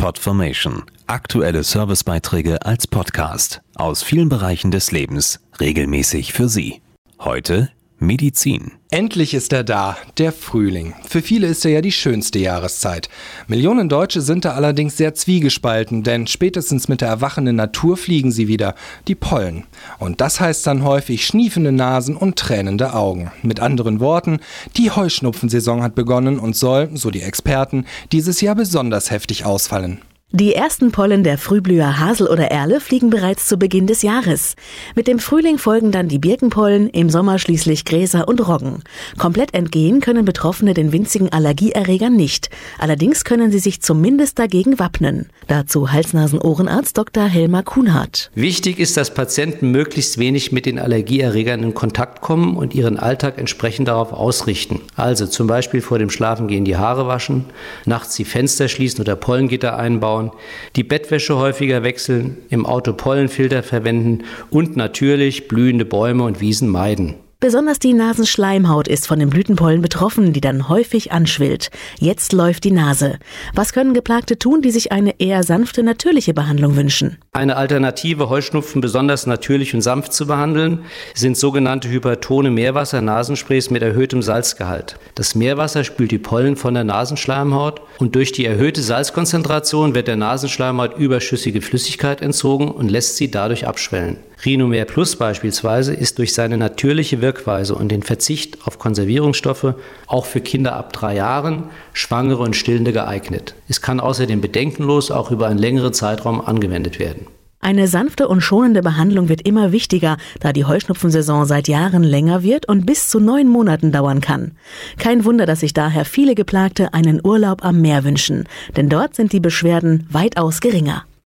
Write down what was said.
Podformation. Aktuelle Servicebeiträge als Podcast aus vielen Bereichen des Lebens regelmäßig für Sie. Heute Medizin. Endlich ist er da, der Frühling. Für viele ist er ja die schönste Jahreszeit. Millionen Deutsche sind da allerdings sehr zwiegespalten, denn spätestens mit der erwachenden Natur fliegen sie wieder, die Pollen. Und das heißt dann häufig schniefende Nasen und tränende Augen. Mit anderen Worten, die Heuschnupfensaison hat begonnen und soll, so die Experten, dieses Jahr besonders heftig ausfallen. Die ersten Pollen der Frühblüher Hasel oder Erle fliegen bereits zu Beginn des Jahres. Mit dem Frühling folgen dann die Birkenpollen, im Sommer schließlich Gräser und Roggen. Komplett entgehen können Betroffene den winzigen Allergieerregern nicht. Allerdings können sie sich zumindest dagegen wappnen. Dazu Hals-Nasen-Ohrenarzt Dr. Helmer Kuhnhardt. Wichtig ist, dass Patienten möglichst wenig mit den Allergieerregern in Kontakt kommen und ihren Alltag entsprechend darauf ausrichten. Also zum Beispiel vor dem Schlafengehen die Haare waschen, nachts die Fenster schließen oder Pollengitter einbauen, einbauen, die Bettwäsche häufiger wechseln, im Auto Pollenfilter verwenden und natürlich blühende Bäume und Wiesen meiden. Besonders die Nasenschleimhaut ist von den Blütenpollen betroffen, die dann häufig anschwillt. Jetzt läuft die Nase. Was können Geplagte tun, die sich eine eher sanfte, natürliche Behandlung wünschen? Eine Alternative, Heuschnupfen besonders natürlich und sanft zu behandeln, sind sogenannte hypertone Meerwasser-Nasensprays mit erhöhtem Salzgehalt. Das Meerwasser spült die Pollen von der Nasenschleimhaut und durch die erhöhte Salzkonzentration wird der Nasenschleimhaut überschüssige Flüssigkeit entzogen und lässt sie dadurch abschwellen. Rhinomer Plus beispielsweise ist durch seine natürliche Wirkweise und den Verzicht auf Konservierungsstoffe auch für Kinder ab drei Jahren, Schwangere und Stillende geeignet. Es kann außerdem bedenkenlos auch über einen längeren Zeitraum angewendet werden. Eine sanfte und schonende Behandlung wird immer wichtiger, da die Heuschnupfensaison seit Jahren länger wird und bis zu neun Monaten dauern kann. Kein Wunder, dass sich daher viele Geplagte einen Urlaub am Meer wünschen, denn dort sind die Beschwerden weitaus geringer.